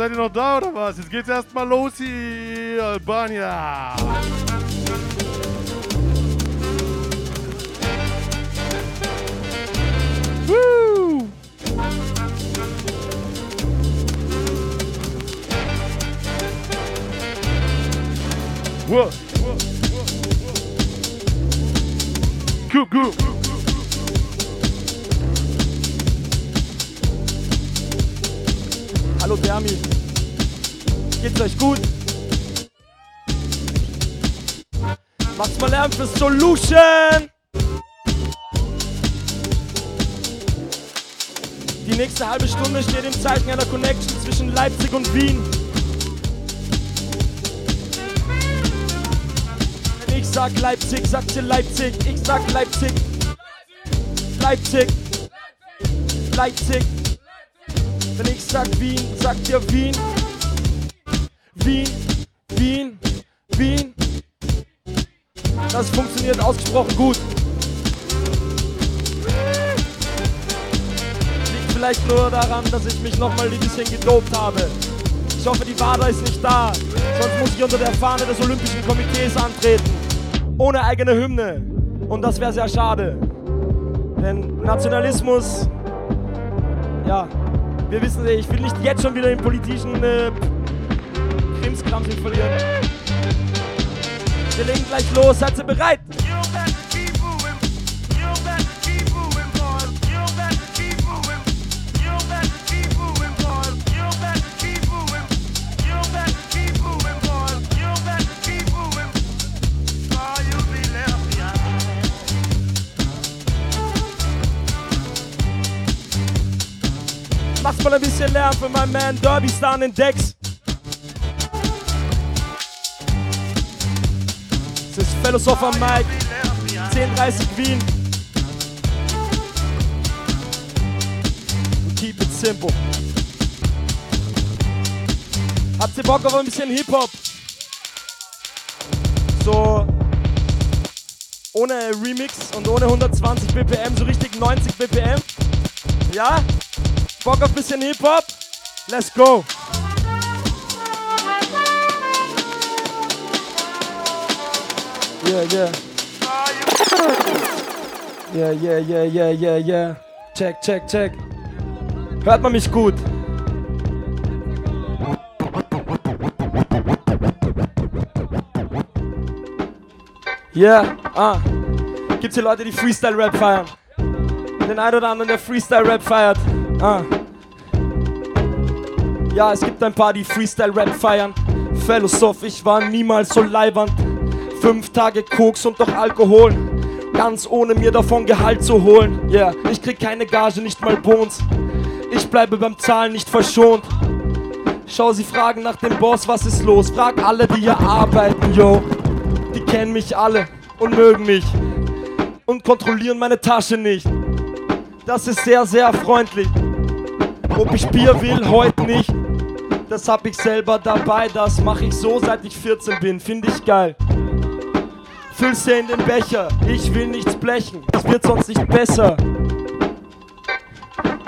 Seid ihr noch da oder was? Jetzt geht's erstmal los hier, Albania. Woo! Whoa. Cool, cool. Hallo Dermi. Geht's euch gut? Macht's mal Lärm für Solution! Die nächste halbe Stunde steht im Zeichen einer Connection zwischen Leipzig und Wien. Wenn ich sag Leipzig, sagt ihr Leipzig. Ich sag Leipzig. Leipzig. Leipzig. Wenn ich sag Wien, sagt ihr Wien. Wien, Wien, Wien. Das funktioniert ausgesprochen gut. Liegt vielleicht nur daran, dass ich mich nochmal ein bisschen gedopt habe. Ich hoffe, die Wader ist nicht da. Sonst muss ich unter der Fahne des Olympischen Komitees antreten. Ohne eigene Hymne. Und das wäre sehr schade. Denn Nationalismus, ja, wir wissen, ich will nicht jetzt schon wieder im politischen äh, Krimskrams verlieren. Wir legen gleich los, seid ihr bereit? Macht mal ein bisschen Lärm für meinen Man Derby Star an den Decks. Das ist Philosopher Mike, 1030 Wien. Keep it simple. Habt ihr Bock auf ein bisschen Hip-Hop? So ohne Remix und ohne 120 BPM, so richtig 90 BPM. Ja? Bock auf bisschen Hip-Hop? Let's go! Yeah, yeah. Yeah, yeah, yeah, yeah, yeah, yeah. Check, check, check. Hört man mich gut? Yeah, ah. Gibt's hier Leute, die Freestyle-Rap feiern? Den einen oder anderen, der Freestyle-Rap feiert. Ah. Ja, es gibt ein paar, die Freestyle-Rap feiern. Philosoph, ich war niemals so leibernd. Fünf Tage Koks und doch Alkohol. Ganz ohne mir davon Gehalt zu holen. Yeah, ich krieg keine Gage, nicht mal Bons. Ich bleibe beim Zahlen nicht verschont. Schau, sie fragen nach dem Boss, was ist los? Frag alle, die hier arbeiten, yo. Die kennen mich alle und mögen mich. Und kontrollieren meine Tasche nicht. Das ist sehr, sehr freundlich. Ob ich Bier will, heute nicht. Das hab ich selber dabei, das mach ich so, seit ich 14 bin. Find ich geil. Füllst dir in den Becher, ich will nichts blechen. Es wird sonst nicht besser.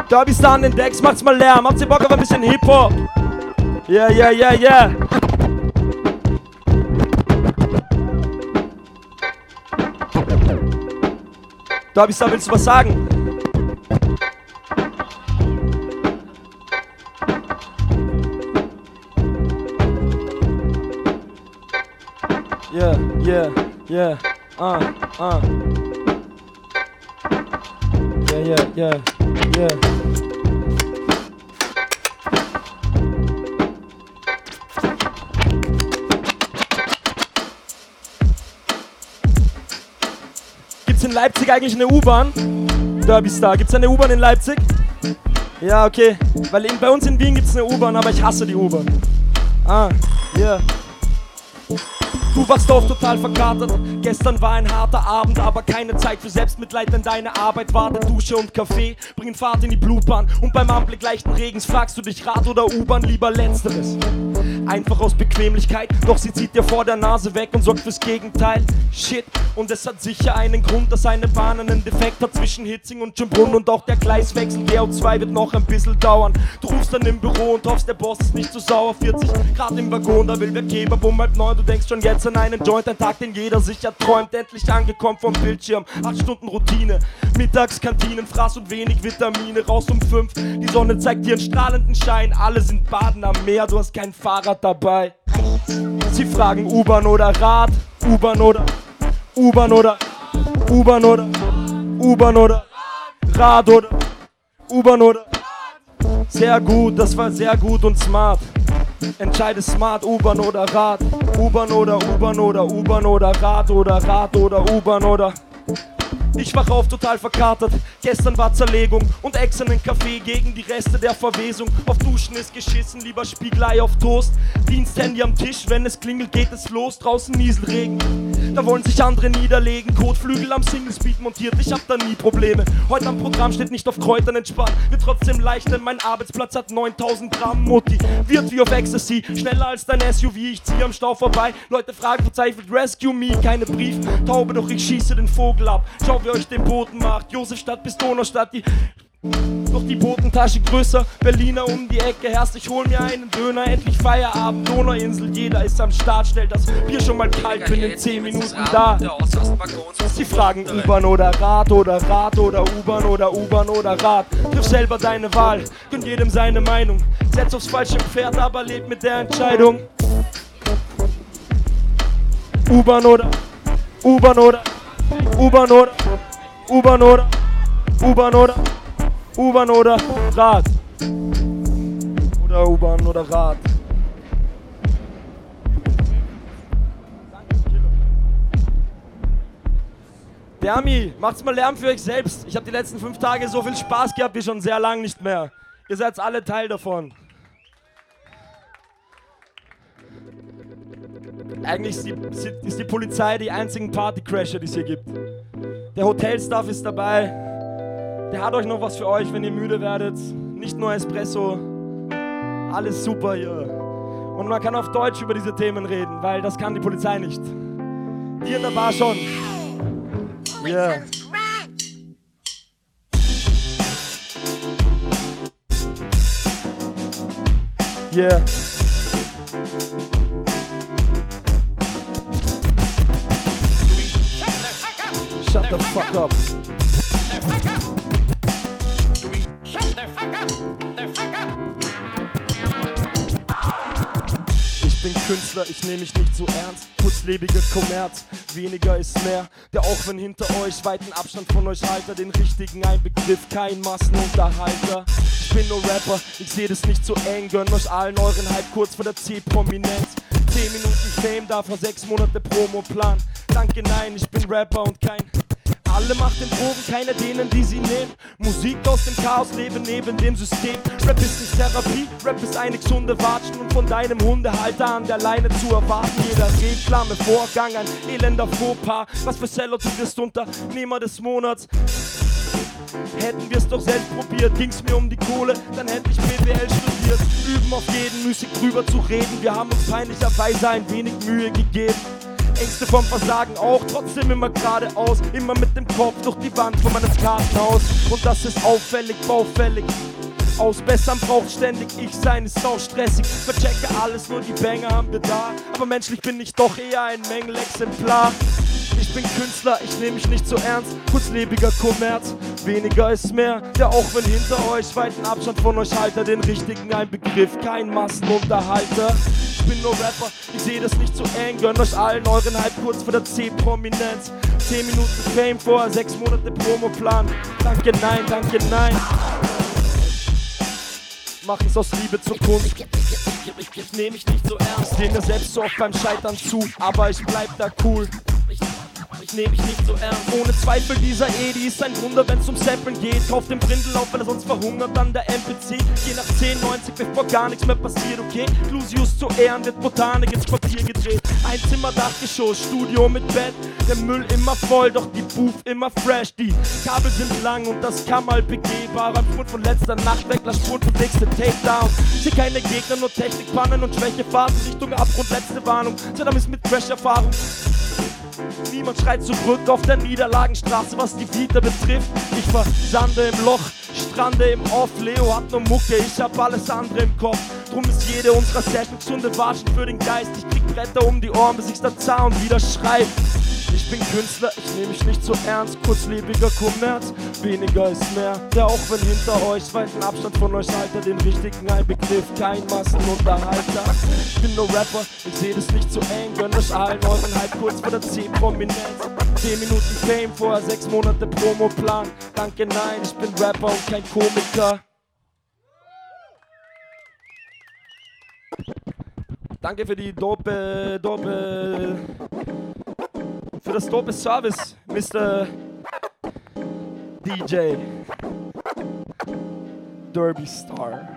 Derby Star an den Decks, macht's mal Lärm. Habt ihr Bock auf ein bisschen Hip-Hop? Yeah, yeah, yeah, yeah. Derby Star, willst du was sagen? Yeah, yeah, yeah, uh, uh. Yeah, yeah, yeah, yeah. Gibt's in Leipzig eigentlich eine U-Bahn? Derby Star, gibt's eine U-Bahn in Leipzig? Ja, okay. Weil in, bei uns in Wien gibt's eine U-Bahn, aber ich hasse die U-Bahn. Ah, yeah. Du wachst auf total verkatert. Gestern war ein harter Abend, aber keine Zeit für Selbstmitleid, denn deine Arbeit wartet. Dusche und Kaffee bringen Fahrt in die Blutbahn. Und beim Anblick leichten Regens fragst du dich Rad oder U-Bahn, lieber Letzteres. Einfach aus Bequemlichkeit, doch sie zieht dir vor der Nase weg und sorgt fürs Gegenteil. Shit, und es hat sicher einen Grund, dass eine Bahn einen Defekt hat zwischen Hitzing und Schönbrunn und auch der Gleiswechsel GO2 wird noch ein bisschen dauern. Du rufst dann im Büro und hoffst, der Boss ist nicht zu so sauer. 40 Grad im Waggon, da will wer Kebab um halb neun. Du denkst schon jetzt an einen Joint, ein Tag, den jeder sich erträumt. Endlich angekommen vom Bildschirm, 8 Stunden Routine. Mittagskantinen, Fraß und wenig Vitamine. Raus um 5, die Sonne zeigt dir einen strahlenden Schein. Alle sind baden am Meer, du hast kein Fahrrad dabei. Sie fragen U-Bahn oder Rad, U-Bahn oder U-Bahn oder U-Bahn oder U-Bahn oder Rad oder U-Bahn oder sehr gut, das war sehr gut und smart. Entscheide smart, U-Bahn oder Rad. U-Bahn oder U-Bahn oder U-Bahn oder Rad oder Rad oder U-Bahn oder. Ich wach auf total verkatert. Gestern war Zerlegung und extra einen Kaffee gegen die Reste der Verwesung. Auf Duschen ist geschissen, lieber Spiegelei auf Toast. Diensthandy am Tisch, wenn es klingelt, geht es los. Draußen Nieselregen. Da wollen sich andere niederlegen. Kotflügel am Singlespeed montiert, ich hab da nie Probleme. Heute am Programm steht nicht auf Kräutern entspannt. Wird trotzdem leicht, denn mein Arbeitsplatz hat 9000 Gramm Mutti. Wird wie auf Ecstasy, schneller als dein SUV. Ich zieh am Stau vorbei. Leute fragen verzweifelt, rescue me. Keine Brieftaube, doch ich schieße den Vogel ab. Schau, wie euch den Boden macht. Josefstadt bis Donaustadt, die doch die Bodentasche größer, Berliner um die Ecke herrscht, ich hol mir einen Döner, endlich Feierabend, Donauinsel, jeder ist am Start, stellt das Bier schon mal kalt, bin in 10 Minuten da. Sie fragen U-Bahn oder Rad oder Rad oder U-Bahn oder U-Bahn oder Rad. Triff selber deine Wahl, gönn jedem seine Meinung. Setz aufs falsche Pferd, aber leb mit der Entscheidung. U-Bahn oder U-Bahn oder U-Bahn oder U-Bahn oder U-Bahn oder U-Bahn oder Rad. Oder U-Bahn oder Rad. Dermi, macht's mal Lärm für euch selbst. Ich habe die letzten fünf Tage so viel Spaß gehabt wie schon sehr lang nicht mehr. Ihr seid alle Teil davon. Eigentlich ist die, ist die Polizei die einzigen Partycrasher, die es hier gibt. Der Hotelstaff ist dabei. Der hat euch noch was für euch, wenn ihr müde werdet. Nicht nur Espresso. Alles super hier. Und man kann auf Deutsch über diese Themen reden, weil das kann die Polizei nicht. Die in der Bar schon. Yeah. Yeah. The fuck up. Ich bin Künstler, ich nehme mich nicht zu ernst. Kurzlebiger Kommerz, weniger ist mehr. Der auch wenn hinter euch weiten Abstand von euch halter, den richtigen Einbegriff, kein Massenunterhalter. Ich bin nur Rapper, ich sehe das nicht so eng, gönn euch allen euren Hype kurz vor der C-Prominenz. 10 Minuten Fame, davor 6 Monate Promo-Plan. Danke, nein, ich bin Rapper und kein alle machten Drogen, keine denen, die sie nehmen. Musik aus dem Chaos, leben neben dem System. Rap ist nicht Therapie, Rap ist eine gesunde Watschen und von deinem Hundehalter an der Leine zu erwarten. Jeder Reklame, Vorgang, ein elender Fauxpas. Was für Seller du wirst Unternehmer des Monats. Hätten wir es doch selbst probiert, ging's mir um die Kohle, dann hätte ich BWL studiert. Üben auf jeden Musik drüber zu reden, wir haben uns peinlicherweise ein wenig Mühe gegeben. Ängste vom Versagen auch, trotzdem immer geradeaus. Immer mit dem Kopf durch die Wand von meines Kartenhaus. Und das ist auffällig, baufällig. Ausbessern braucht ständig ich sein, ist auch stressig. Verchecke alles, nur die Banger haben wir da. Aber menschlich bin ich doch eher ein Mängelexemplar. Ich bin Künstler, ich nehme mich nicht so ernst. Kurzlebiger Kommerz, weniger ist mehr. Der auch wenn hinter euch weiten Abstand von euch halter, den richtigen ein Begriff, kein Massenunterhalter. Ich bin nur Rapper, ich sehe das nicht so eng. Gönn euch allen euren Hype kurz vor der C-Prominenz. 10 Minuten Fame vor, 6 Monate Promoplan. Danke, nein, danke, nein. Machen's aus Liebe zur Kunst. Ich nehme mich nicht so ernst, sehe mir selbst so oft beim Scheitern zu, aber ich bleib da cool. Ich nehm mich nicht so ernst. Ohne Zweifel, dieser Edi ist ein Wunder, wenn's um Samplen geht. Kauft den Brindel auf, weil er sonst verhungert an der MPC. Je nach 10, 90, bevor gar nichts mehr passiert, okay? Clusius zu Ehren wird Botanik ins Papier gedreht. Ein Zimmer, Dachgeschoss, Studio mit Bett. Der Müll immer voll, doch die Booth immer fresh. Die Kabel sind lang und das kann mal begehbar. Beim Spurt von letzter Nacht weg, lass Spurt und nächste Takedown. Sie keine Gegner, nur Technikpannen und Schwächefahrten Richtung Abgrund, letzte Warnung. Saddam ist mit Crash-Erfahrung. Niemand schreit zurück auf der Niederlagenstraße, was die Vita betrifft. Ich versande im Loch, strande im Off. Leo hat nur Mucke, ich hab alles andere im Kopf. Drum ist jede unserer Sessions gesunde Watschen für den Geist. Ich krieg Bretter um die Ohren, bis ich's dann zah und wieder schreib. Bin Künstler, ich nehme mich nicht so ernst. Kurzlebiger Kommerz, weniger ist mehr. Ja, auch wenn hinter euch weit ein Abstand von euch Alter den richtigen Einbegriff, kein Massenunterhalter. Ich bin nur Rapper, ich sehe das nicht so eng. Gönnt euch allen euren Hype kurz vor der C-Prominenz. 10 Minuten Fame, vorher 6 Monate Promoplan. Danke, nein, ich bin Rapper und kein Komiker. Danke für die dope, dope, für das dope Service, Mr. DJ. Derby Star.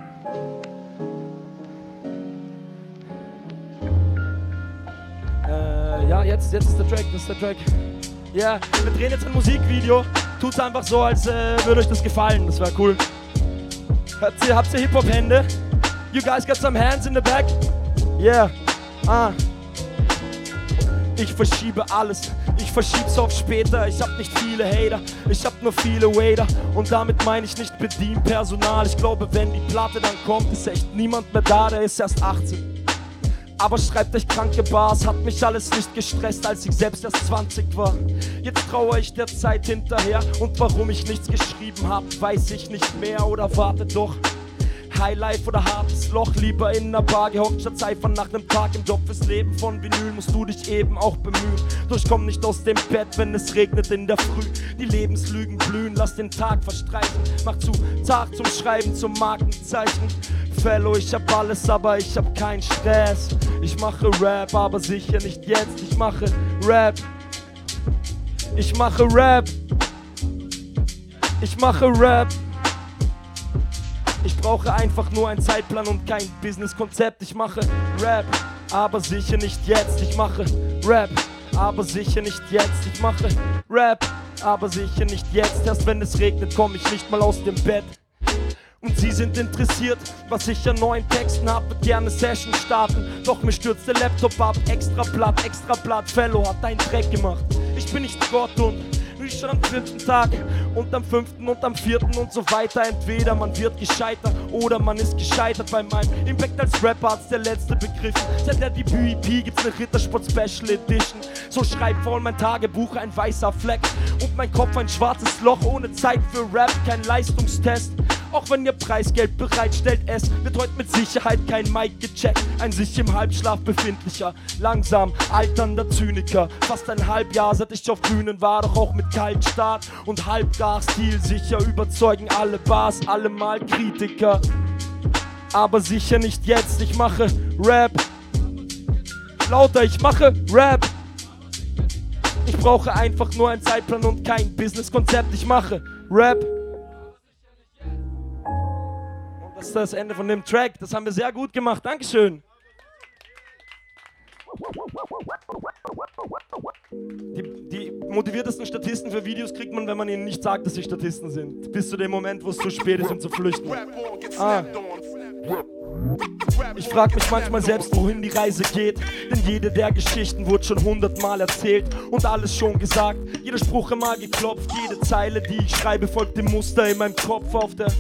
Äh, ja, jetzt, jetzt ist der Track, das ist der Track. Ja, wir drehen jetzt ein Musikvideo. Tut's einfach so, als äh, würde euch das gefallen. Das wäre cool. Habt ihr, habt ihr Hip-Hop-Hände? You guys got some hands in the back? Yeah. Ah. Ich verschiebe alles, ich verschieb's auf später. Ich hab nicht viele Hater, ich hab nur viele Waiter. Und damit meine ich nicht Bedienpersonal. Ich glaube, wenn die Platte dann kommt, ist echt niemand mehr da, der ist erst 18. Aber schreibt euch kranke Bars, hat mich alles nicht gestresst, als ich selbst erst 20 war. Jetzt traue ich der Zeit hinterher und warum ich nichts geschrieben hab, weiß ich nicht mehr oder warte doch. Highlife oder hartes Loch, lieber in einer Bar gehockt statt Cypher nach nem Tag im Job fürs Leben von Vinyl musst du dich eben auch bemühen. Doch ich komm nicht aus dem Bett, wenn es regnet in der Früh. Die Lebenslügen blühen, lass den Tag verstreichen. Mach zu Tag zum Schreiben, zum Markenzeichen. Fellow, ich hab alles, aber ich hab keinen Stress. Ich mache Rap, aber sicher nicht jetzt. Ich mache Rap. Ich mache Rap. Ich mache Rap. Ich brauche einfach nur einen Zeitplan und kein Businesskonzept. Ich mache Rap, aber sicher nicht jetzt. Ich mache Rap, aber sicher nicht jetzt. Ich mache Rap, aber sicher nicht jetzt. Erst wenn es regnet, komme ich nicht mal aus dem Bett. Und sie sind interessiert, was ich an neuen Texten hab, wird gerne Session starten. Doch mir stürzt der Laptop ab, extra Blatt, extra Blatt, Fellow hat einen Dreck gemacht. Ich bin nicht Gott und wie schon am dritten Tag und am fünften und am vierten und so weiter. Entweder man wird gescheitert oder man ist gescheitert. Bei meinem Impact als Rapper hat's der letzte Begriff. Seit der Debüt-EP gibt's ne Rittersport Special Edition. So schreibt voll mein Tagebuch ein weißer Fleck und mein Kopf ein schwarzes Loch ohne Zeit für Rap, kein Leistungstest. Auch wenn ihr Preisgeld bereitstellt, es wird heute mit Sicherheit kein Mic gecheckt. Ein sich im Halbschlaf befindlicher, langsam alternder Zyniker. Fast ein Halbjahr seit ich auf Bühnen war, doch auch mit Kaltstart und Halbgar stilsicher überzeugen alle Bars, allemal Kritiker. Aber sicher nicht jetzt, ich mache Rap. Lauter, ich mache Rap. Ich brauche einfach nur einen Zeitplan und kein Businesskonzept. Ich mache Rap. Das ist das Ende von dem Track. Das haben wir sehr gut gemacht. Dankeschön. Die, die motiviertesten Statisten für Videos kriegt man, wenn man ihnen nicht sagt, dass sie Statisten sind. Bis zu dem Moment, wo es zu spät ist, um zu flüchten. Ah. Ich frag mich manchmal selbst, wohin die Reise geht. Denn jede der Geschichten wurde schon hundertmal erzählt und alles schon gesagt. Jeder Spruch immer geklopft, jede Zeile, die ich schreibe, folgt dem Muster in meinem Kopf auf der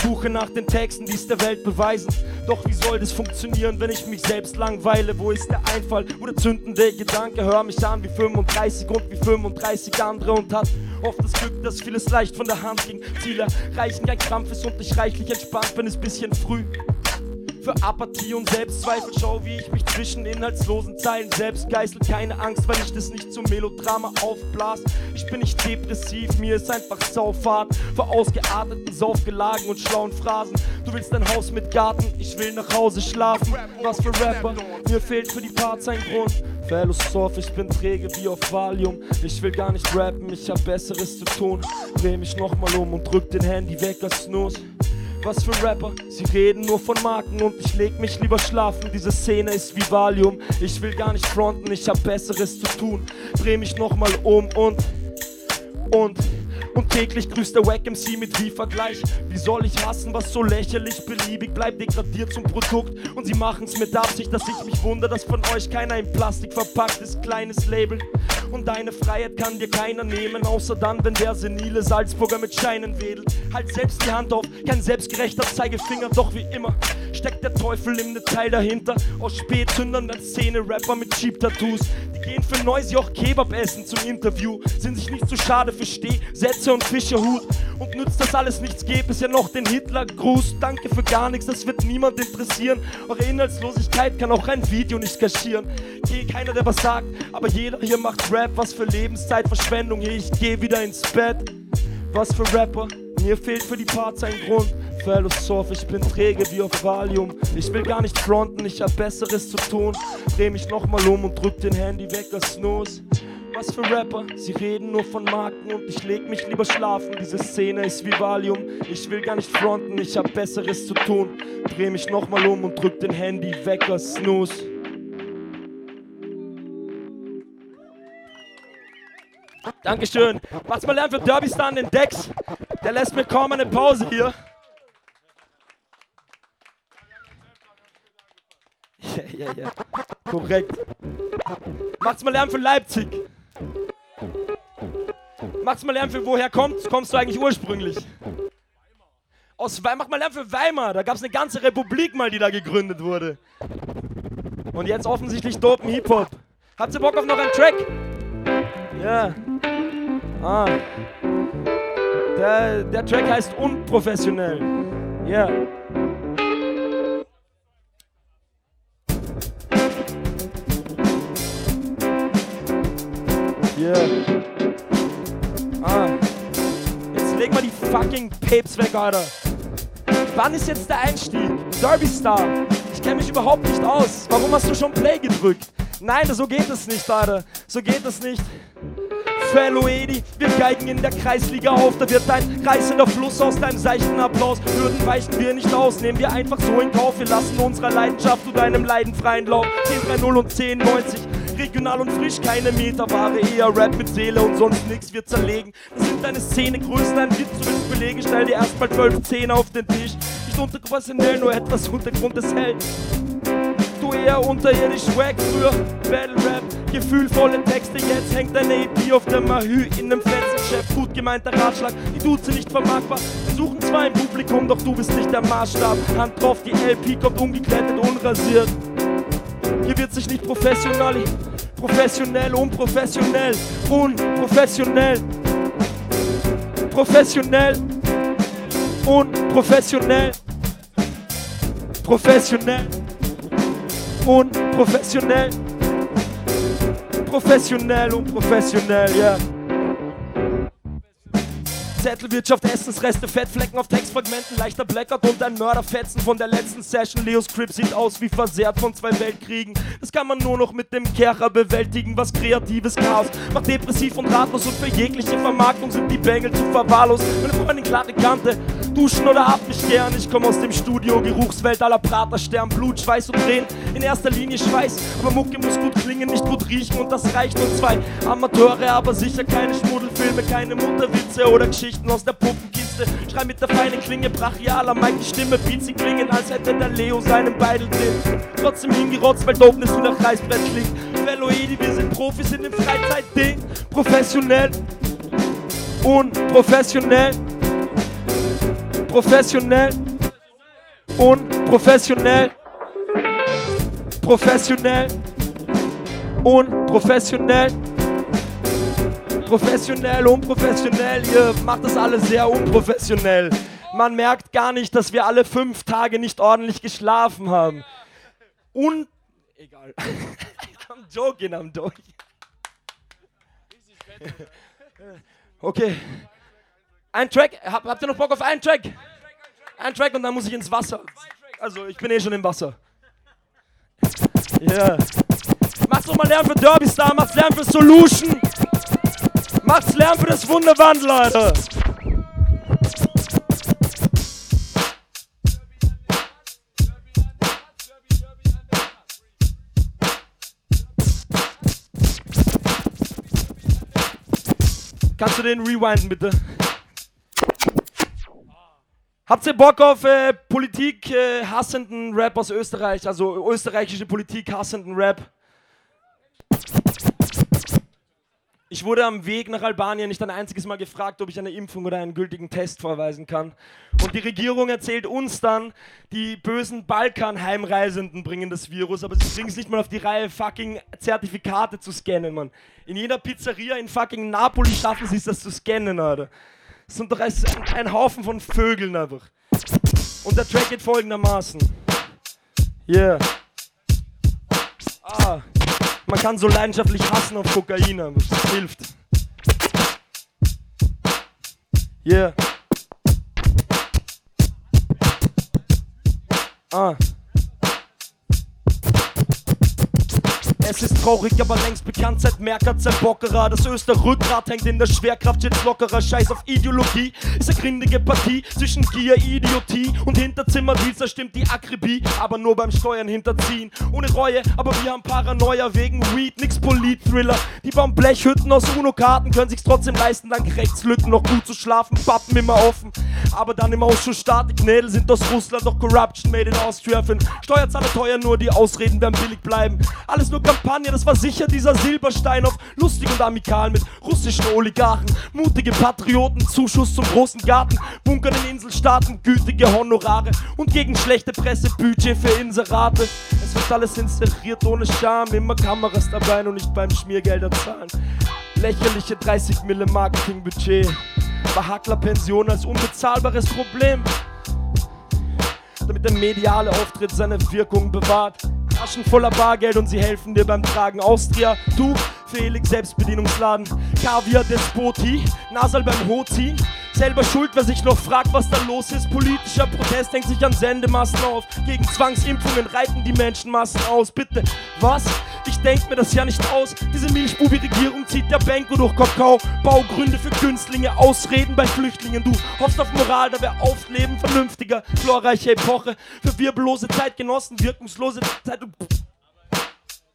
Suche nach den Texten, die es der Welt beweisen. Doch wie soll das funktionieren, wenn ich mich selbst langweile? Wo ist der Einfall, wo der zündende Gedanke? Hör mich an wie 35 und wie 35 andere und hat oft das Glück, dass vieles leicht von der Hand ging. Ziele erreichen, kein Krampf ist und ich reichlich entspannt, wenn es bisschen früh für Apathie und Selbstzweifel. Schau, wie ich mich zwischen inhaltslosen Zeilen selbst geißel. Keine Angst, weil ich das nicht zum Melodrama aufblas. Ich bin nicht depressiv, mir ist einfach Saufahrt. Vor ausgearteten Saufgelagen und schlauen Phrasen. Du willst ein Haus mit Garten, ich will nach Hause schlafen. Was für Rapper, mir fehlt für die Parts ein Grund. Philosoph, ich bin träge wie auf Valium. Ich will gar nicht rappen, ich hab Besseres zu tun. Dreh mich nochmal um und drück den Handy weg als Snooze. Was für Rapper, sie reden nur von Marken und ich leg mich lieber schlafen. Diese Szene ist wie Valium. Ich will gar nicht fronten, ich hab Besseres zu tun. Dreh mich nochmal um und. Und. Und täglich grüßt der Wack MC mit wie Vergleich. Wie soll ich hassen, was so lächerlich beliebig bleibt, degradiert zum Produkt. Und sie machen's mit Absicht, dass ich mich wundere, dass von euch keiner in Plastik verpacktes kleines Label. Und deine Freiheit kann dir keiner nehmen, außer dann, wenn der senile Salzburger mit Scheinen wedelt. Halt selbst die Hand auf, kein selbstgerechter Zeigefinger, doch wie immer steckt der Teufel im Detail dahinter. Aus Spätzündern der Szene-Rapper mit Cheap-Tattoos. Die gehen für Noisy auch Kebab essen zum Interview, sind sich nicht zu schade für Stehsätze und Fischerhut. Und nützt das alles nichts, gäbe es ja noch den Hitler-Gruß. Danke für gar nichts, das wird niemand interessieren. Eure Inhaltslosigkeit kann auch ein Video nicht kaschieren. Geh keiner, der was sagt, aber jeder hier macht Rap. Was für Lebenszeitverschwendung, hier ich geh wieder ins Bett. Was für Rapper, mir fehlt für die Parts ein Grund. Philosoph, ich bin träge wie auf Valium. Ich will gar nicht fronten, ich hab Besseres zu tun. Dreh mich nochmal um und drück den Handy weg als Snooze. Was für Rapper, sie reden nur von Marken und ich leg mich lieber schlafen. Diese Szene ist wie Valium. Ich will gar nicht fronten, ich hab Besseres zu tun. Dreh mich nochmal um und drück den Handy als Snooze. Dankeschön. Was mal lernen für Derby Star an den Decks. Der lässt mir kaum eine Pause hier. Ja, ja, ja. Korrekt. Macht's mal Lärm für Leipzig. Macht's mal Lärm für woher kommst, kommst du eigentlich ursprünglich? Aus Weimar, mach mal Lärm für Weimar. Da gab's eine ganze Republik mal, die da gegründet wurde. Und jetzt offensichtlich dopen Hip-Hop. Habt ihr Bock auf noch einen Track? Ja. Ah. Der, der Track heißt unprofessionell. Ja. Yeah. Ah. Jetzt leg mal die fucking Papes weg, Alter. Wann ist jetzt der Einstieg? Derby Star. Ich kenne mich überhaupt nicht aus. Warum hast du schon Play gedrückt? Nein, so geht es nicht, Alter. So geht es nicht. Fellow Edi, wir geigen in der Kreisliga auf, da wird ein reißender Fluss aus deinem seichten Applaus. Hürden weichen wir nicht aus, nehmen wir einfach so in Kauf. Wir lassen unserer Leidenschaft und deinem Leiden freien Lauf. 10 3-0 und 10,90, regional und frisch, keine Meterware, eher Rap mit Seele und sonst nix wir zerlegen. Das sind deine Szenegrößen, ein Witz, du willst belegen, stell dir erstmal 12 Zehner auf den Tisch. Nicht unterprofessionell, nur etwas Untergrund des Held du eher unterirdisch wack früher Battle Rap, gefühlvolle Texte, jetzt hängt deine EP auf der Mahü in nem Fetzenchef, gut gemeinter Ratschlag, die Duze nicht vermarktbar, wir suchen zwar ein Publikum, doch du bist nicht der Maßstab, Hand drauf, die LP kommt ungeklettet, unrasiert, hier wird sich nicht professionell, professionell, unprofessionell, unprofessionell, professionell, unprofessionell, professionell unprofessionell. Professionell, unprofessionell. Yeah. Zettelwirtschaft, Essensreste, Fettflecken auf Textfragmenten, leichter Blackout und ein Mörderfetzen von der letzten Session. Leos Crip sieht aus wie versehrt von zwei Weltkriegen. Das kann man nur noch mit dem Kercher bewältigen, was kreatives Chaos macht depressiv und ratlos und für jegliche Vermarktung sind die Bengel zu verwahrlost. Meine Freundin klare Kante, duschen oder gern. Ich komm aus dem Studio, Geruchswelt aller Praterstern, Blut, Schweiß und Tränen. In erster Linie Schweiß, aber Mucke muss gut klingen, nicht gut riechen und das reicht nur zwei Amateure, aber sicher keine Schmuddelfilme, keine Mutterwitze oder Geschichten. Aus der Puppenkiste. Schrei mit der feinen Klinge, brachialer Mike die Stimme, Beats, sie klingen, als hätte der Leo seinen Beidel drin. Trotzdem hingerotzt, weil Dopeness nur nach Reißbrett klingt. Veloidi, wir sind Profis in dem Freizeitding. Professionell, unprofessionell. Professionell, unprofessionell. Professionell, unprofessionell professionell, unprofessionell, ihr macht das alles sehr unprofessionell. Man merkt gar nicht, dass wir alle fünf Tage nicht ordentlich geschlafen haben. Und. Egal. I'm joking, I'm joking. Okay. Ein Track. Hab, habt ihr noch Bock auf einen Track? Ein Track und dann muss ich ins Wasser. Also, ich bin eh schon im Wasser. Yeah. Macht's doch mal Lärm für Derby Star, macht's Lärm für Solution. Macht's Lärm für das Wunderwand, Leute. Kannst du den rewinden, bitte? Habt ihr Bock auf äh, Politik äh, hassenden Rap aus Österreich? Also österreichische Politik hassenden Rap? Ich wurde am Weg nach Albanien nicht ein einziges Mal gefragt, ob ich eine Impfung oder einen gültigen Test vorweisen kann. Und die Regierung erzählt uns dann, die bösen Balkan-Heimreisenden bringen das Virus, aber sie bringen es nicht mal auf die Reihe, fucking Zertifikate zu scannen, Mann. In jeder Pizzeria in fucking Napoli schaffen sie es, das zu scannen, Alter. Das sind doch ein, ein Haufen von Vögeln einfach. Und der Track geht folgendermaßen. Yeah. Ah. Man kann so leidenschaftlich hassen auf Kokain, aber es hilft. Yeah. Ah. Es ist traurig, aber längst bekannt seit Merker Zerbockerer. Das Österrückgrat hängt in der Schwerkraft, jetzt lockerer. Scheiß auf Ideologie, ist eine grindige Partie zwischen Gier, Idiotie und Hinterzimmerdienst. Da stimmt die Akribie, aber nur beim Steuern hinterziehen. Ohne Reue, aber wir haben Paranoia wegen Weed, nix Polit-Thriller. Die bauen Blechhütten aus UNO-Karten, können sich's trotzdem leisten, dank Rechtslücken noch gut zu schlafen. Pappen immer offen, aber dann im Ausschuss Statikknädel sind aus Russland doch Corruption made in Austria. Steuerzahler teuer, nur die Ausreden werden billig bleiben. Alles nur das war sicher dieser Silberstein auf lustig und amikal mit russischen Oligarchen. Mutige Patrioten, Zuschuss zum großen Garten, Bunkern in Inselstaaten, gütige Honorare und gegen schlechte Presse Budget für Inserate. Es wird alles inseriert ohne Scham, immer Kameras dabei und nicht beim Schmiergelder zahlen. Lächerliche 30 Mille Marketingbudget. Bei Pension als unbezahlbares Problem damit der mediale Auftritt seine Wirkung bewahrt. Taschen voller Bargeld und sie helfen dir beim Tragen. Austria, du, Felix, Selbstbedienungsladen. Kaviar, Despoti, Nasal beim Hochziehen. Selber schuld, wer sich noch fragt, was da los ist. Politischer Protest hängt sich an Sendemasten auf. Gegen Zwangsimpfungen reiten die Menschenmassen aus. Bitte, was? Ich denk mir das ja nicht aus. Diese Milchbubi-Regierung zieht der Benko durch Kakao. Baugründe für Günstlinge, Ausreden bei Flüchtlingen. Du hoffst auf Moral, da wär Aufleben vernünftiger. Chlorreiche Epoche für wirbellose Zeitgenossen, wirkungslose Zeit.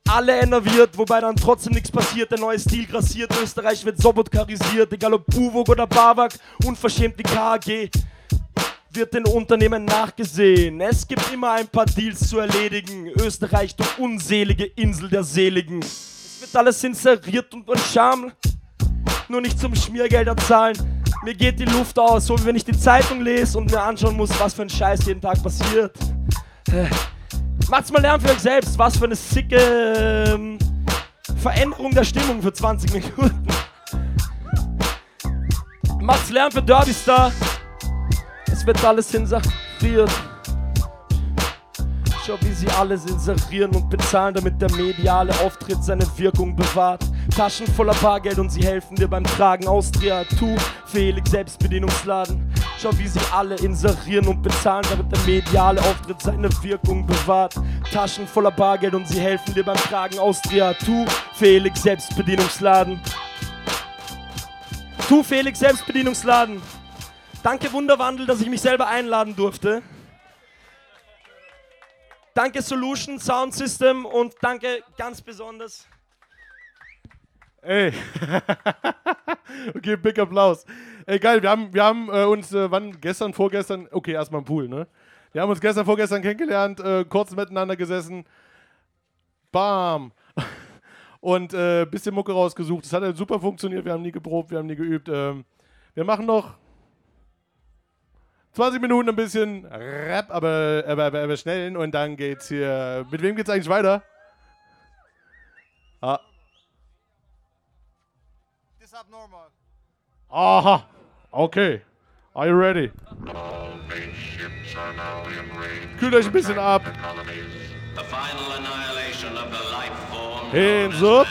Alle enerviert, wobei dann trotzdem nichts passiert. Der neue Stil grassiert, Österreich wird sobotkarisiert. Egal ob Buwog oder Bawak, unverschämt die KAG wird den Unternehmen nachgesehen. Es gibt immer ein paar Deals zu erledigen. Österreich, du unselige Insel der Seligen. Es wird alles inseriert und ein Scham. Nur nicht zum Schmiergelder zahlen. Mir geht die Luft aus, so wie wenn ich die Zeitung lese und mir anschauen muss, was für ein Scheiß jeden Tag passiert. Macht's mal lernen für euch selbst, was für eine sicke ähm, Veränderung der Stimmung für 20 Minuten. Macht's lernen für Derby Star. Es wird alles inseriert. Schau, wie sie alles inserieren und bezahlen, damit der mediale Auftritt seine Wirkung bewahrt. Taschen voller Bargeld und sie helfen dir beim Tragen. Austria, Tu, Felix, Selbstbedienungsladen. Schau, wie sie alle inserieren und bezahlen, damit der mediale Auftritt seine Wirkung bewahrt. Taschen voller Bargeld und sie helfen dir beim Tragen. Austria, Tu, Felix, Selbstbedienungsladen. Tu, Felix, Selbstbedienungsladen. Danke Wunderwandel, dass ich mich selber einladen durfte. Danke Solution Sound System und danke ganz besonders. Ey. okay, big Applaus. Ey, geil, wir haben, wir haben äh, uns, äh, wann, gestern, vorgestern, okay, erstmal im Pool, ne? Wir haben uns gestern, vorgestern kennengelernt, äh, kurz miteinander gesessen. Bam. Und äh, bisschen Mucke rausgesucht. Das hat halt super funktioniert. Wir haben nie geprobt, wir haben nie geübt. Ähm, wir machen noch 20 Minuten ein bisschen Rap, aber, aber, aber, aber schnellen und dann geht's hier. Mit wem geht's eigentlich weiter? Ah. This abnormal. Aha. Okay. Are you ready? Kühlt euch ein bisschen ab. Hands up.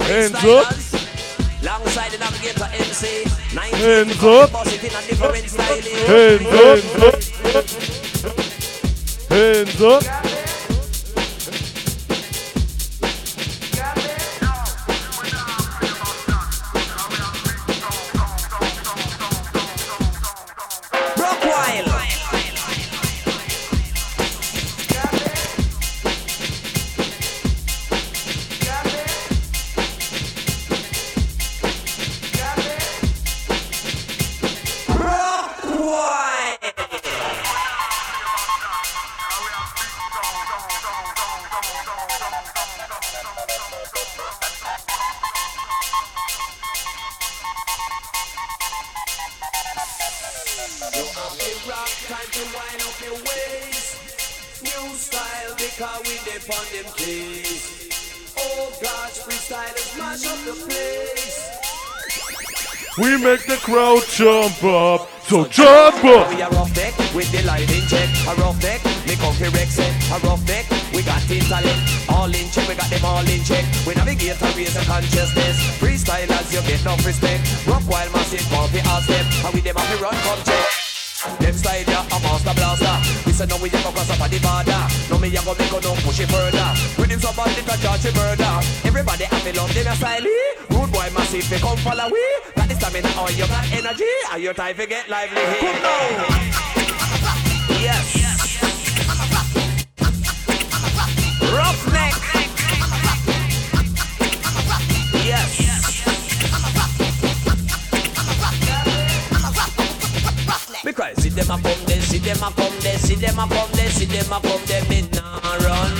Hands up. Alongside the navigator MC, Hands up. boss it in a. Hands up. Hands up. Jump up. So jump up. We a rough deck with the in check. A rough deck, me comfy Rex set. A rough deck, we got intellect. All in check, we got them all in check. We navigate and raise the consciousness. Freestylers, you get enough respect. Rock while massive, bumpy all step. And we them have to run, come check. Them style ya a master blaster. We say no we a go cross up the border. No me a go make no push it further. With him somebody to charge it murder. Everybody have love them a style. Rude boy massive, they come follow we. Got the stamina or you got energy. Are your time to get lively here? Come now. Yes. Yes. Them a come there, see them a come there, see them a come there, see them a come there, me nah run.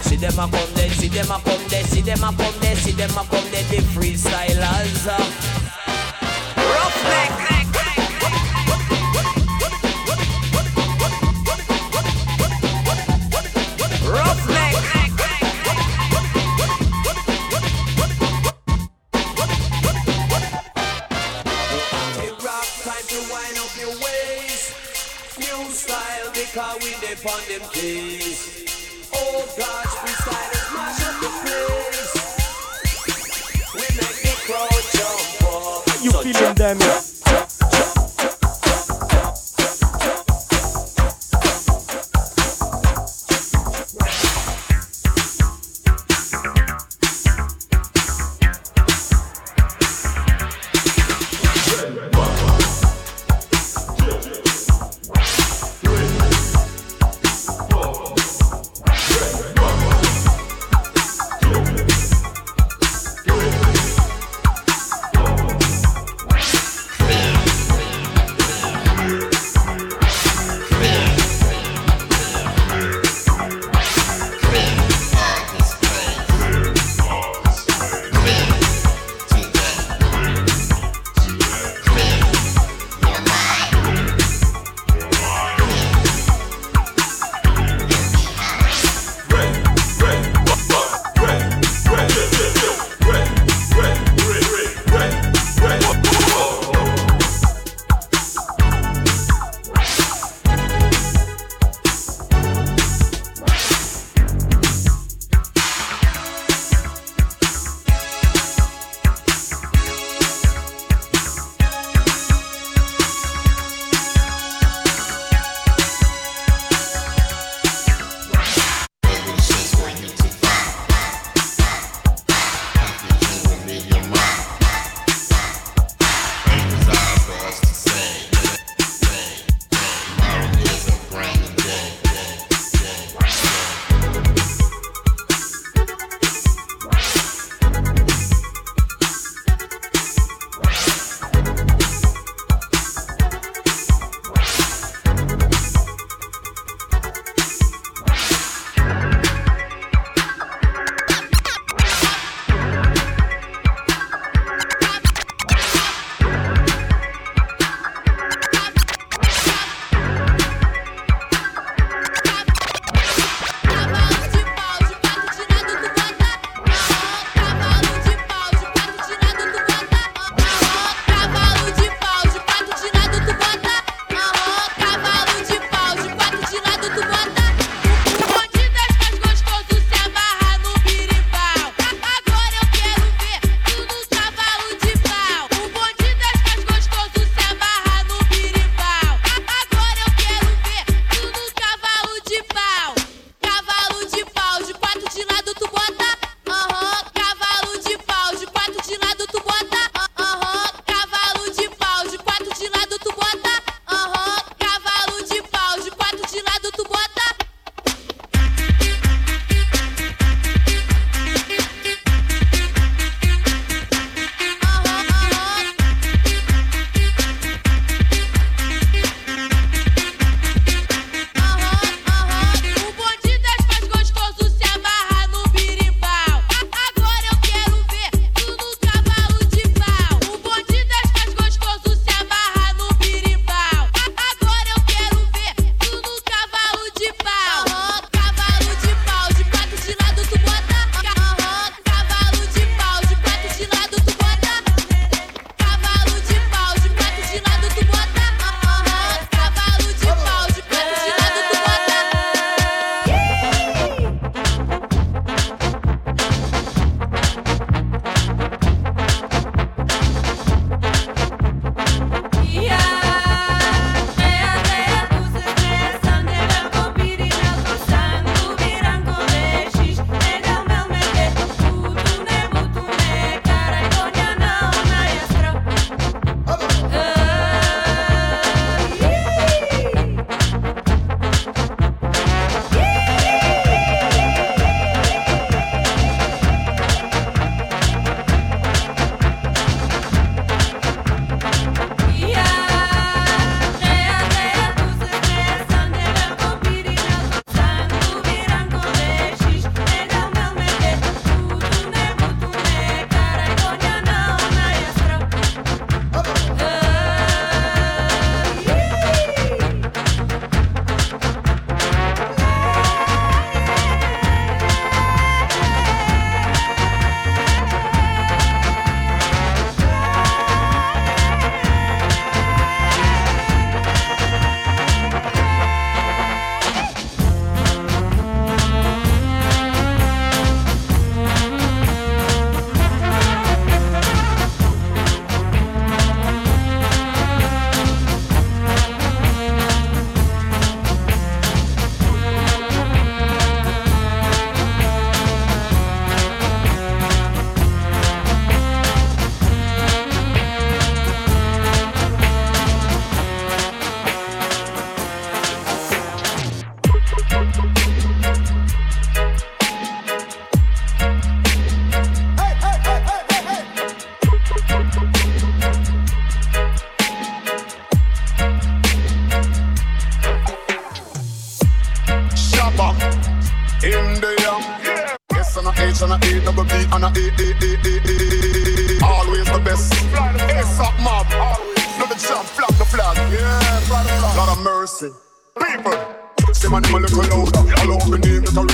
See them a come there, see them a come there, see them a come there, see them a come there, the freestylers. Roughneck. Roughneck. On them keys. Oh up the place. We make the crowd jump up. You So feeling them?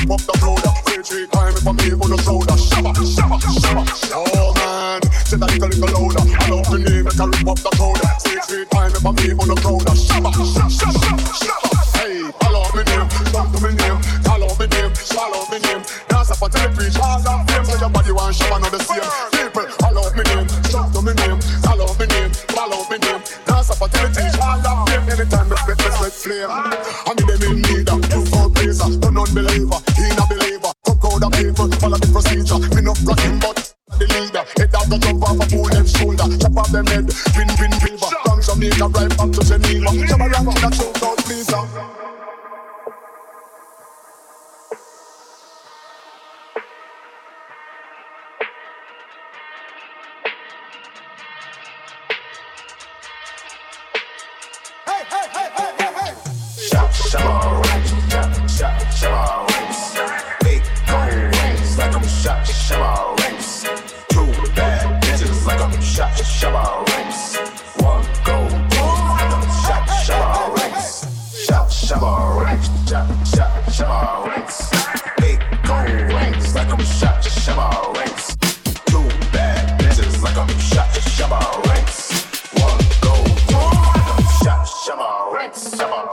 step up the road. Say three times for me on the shoulder. Shabba, shabba, shabba. Oh man, say that little little louder. I love the name that can rip up the crowd. Say three times for me on the shoulder. With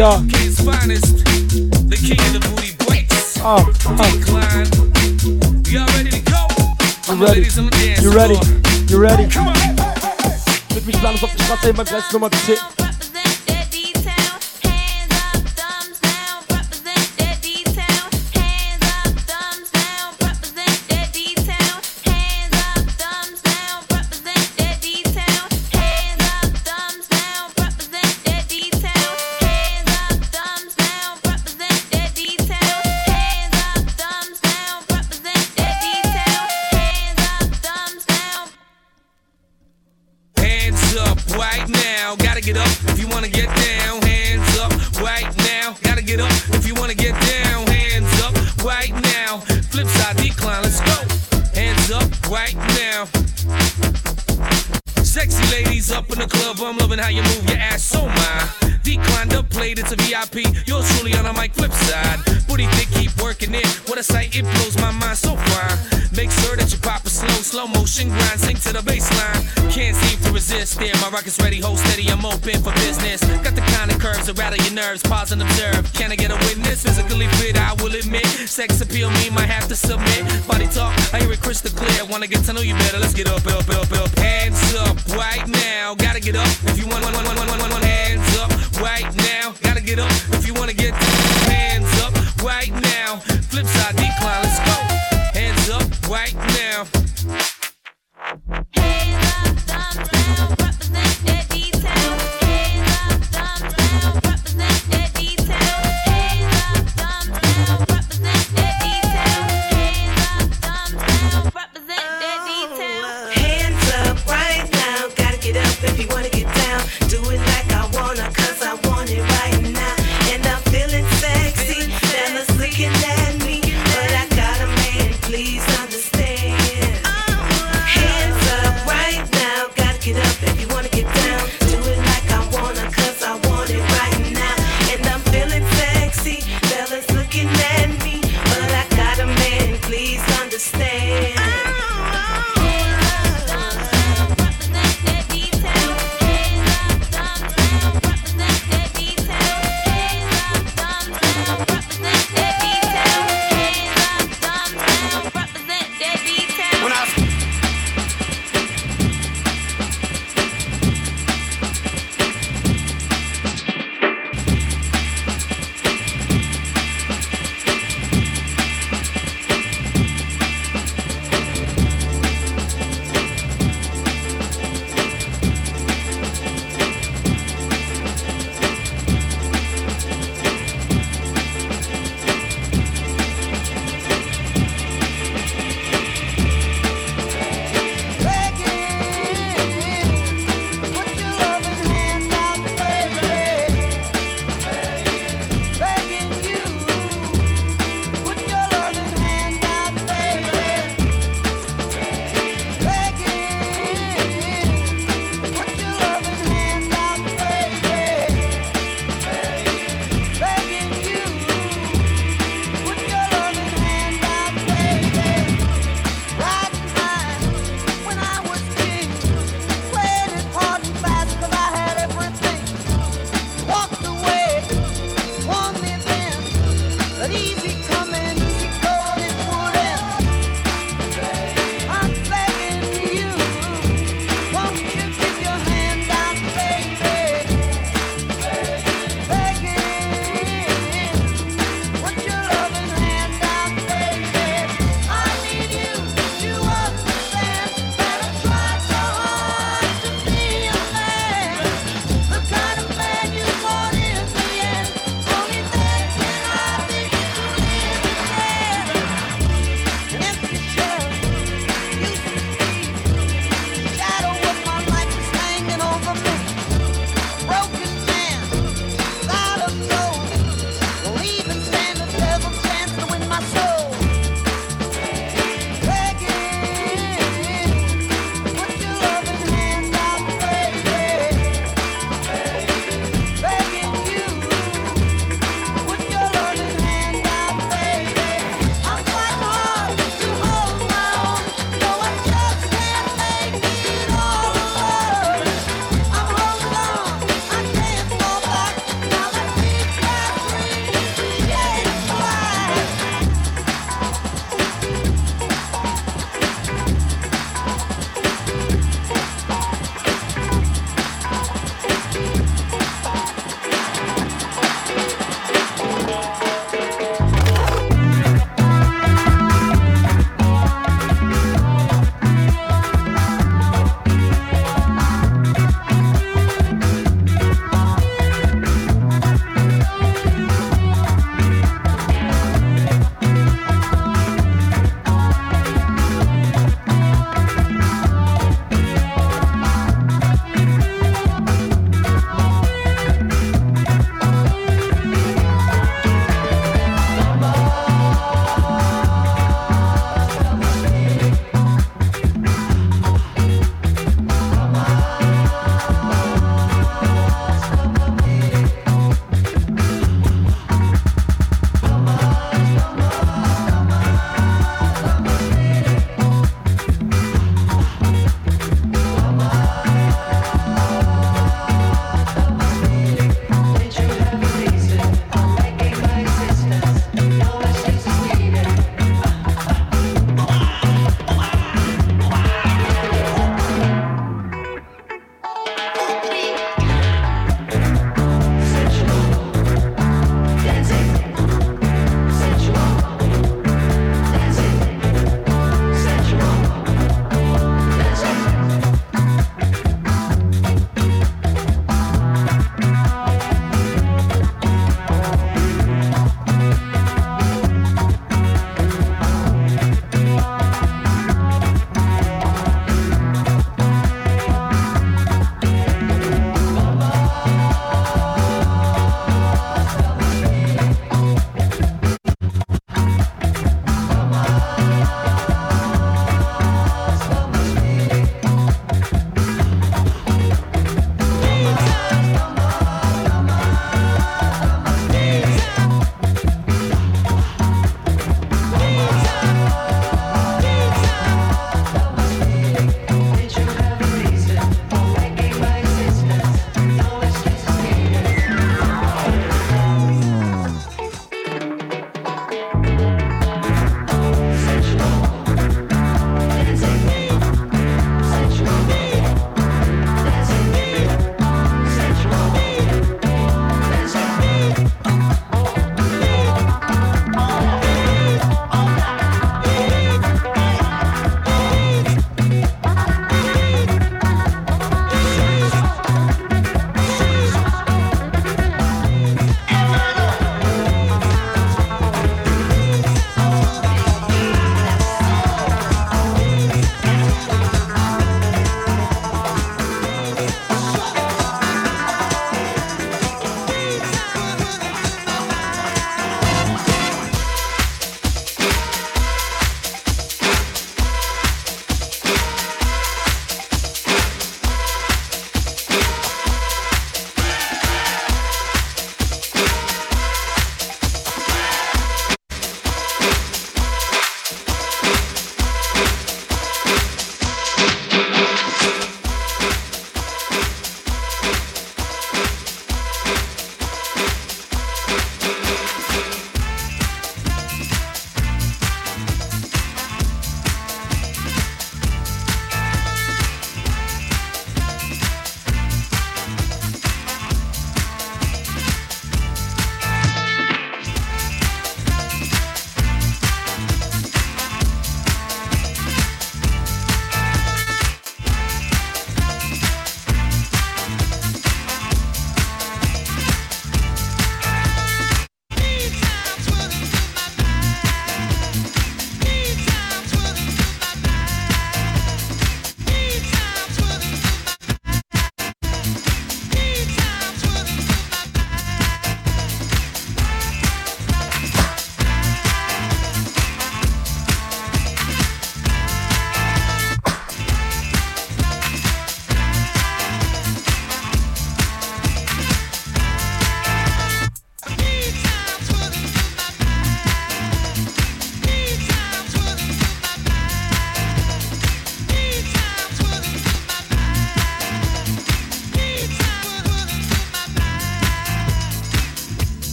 UK's finest. The king of the booty breaks. Ah, ah, Decline. Y'all ready to go? you ready? ladies on the dance You ready? You ready? Come on. Mit mich planen auf die Straße, immer Gleis Nummer 10. That you pop it slow, slow motion grind, sink to the baseline. Can't seem to resist there. My rocket's ready, hold steady, I'm open for business. Got the kind of curves that rattle your nerves, pause and observe. Can I get a witness? Physically fit, I will admit. Sex appeal, me might have to submit. Body talk, I hear it crystal clear. Wanna get to know you better, let's get up, up, up, up. Hands up right now. Gotta get up if you want. Hands up right now. Gotta get up if you wanna get hands up right now. Flip side decline, let's go up right now. Represent that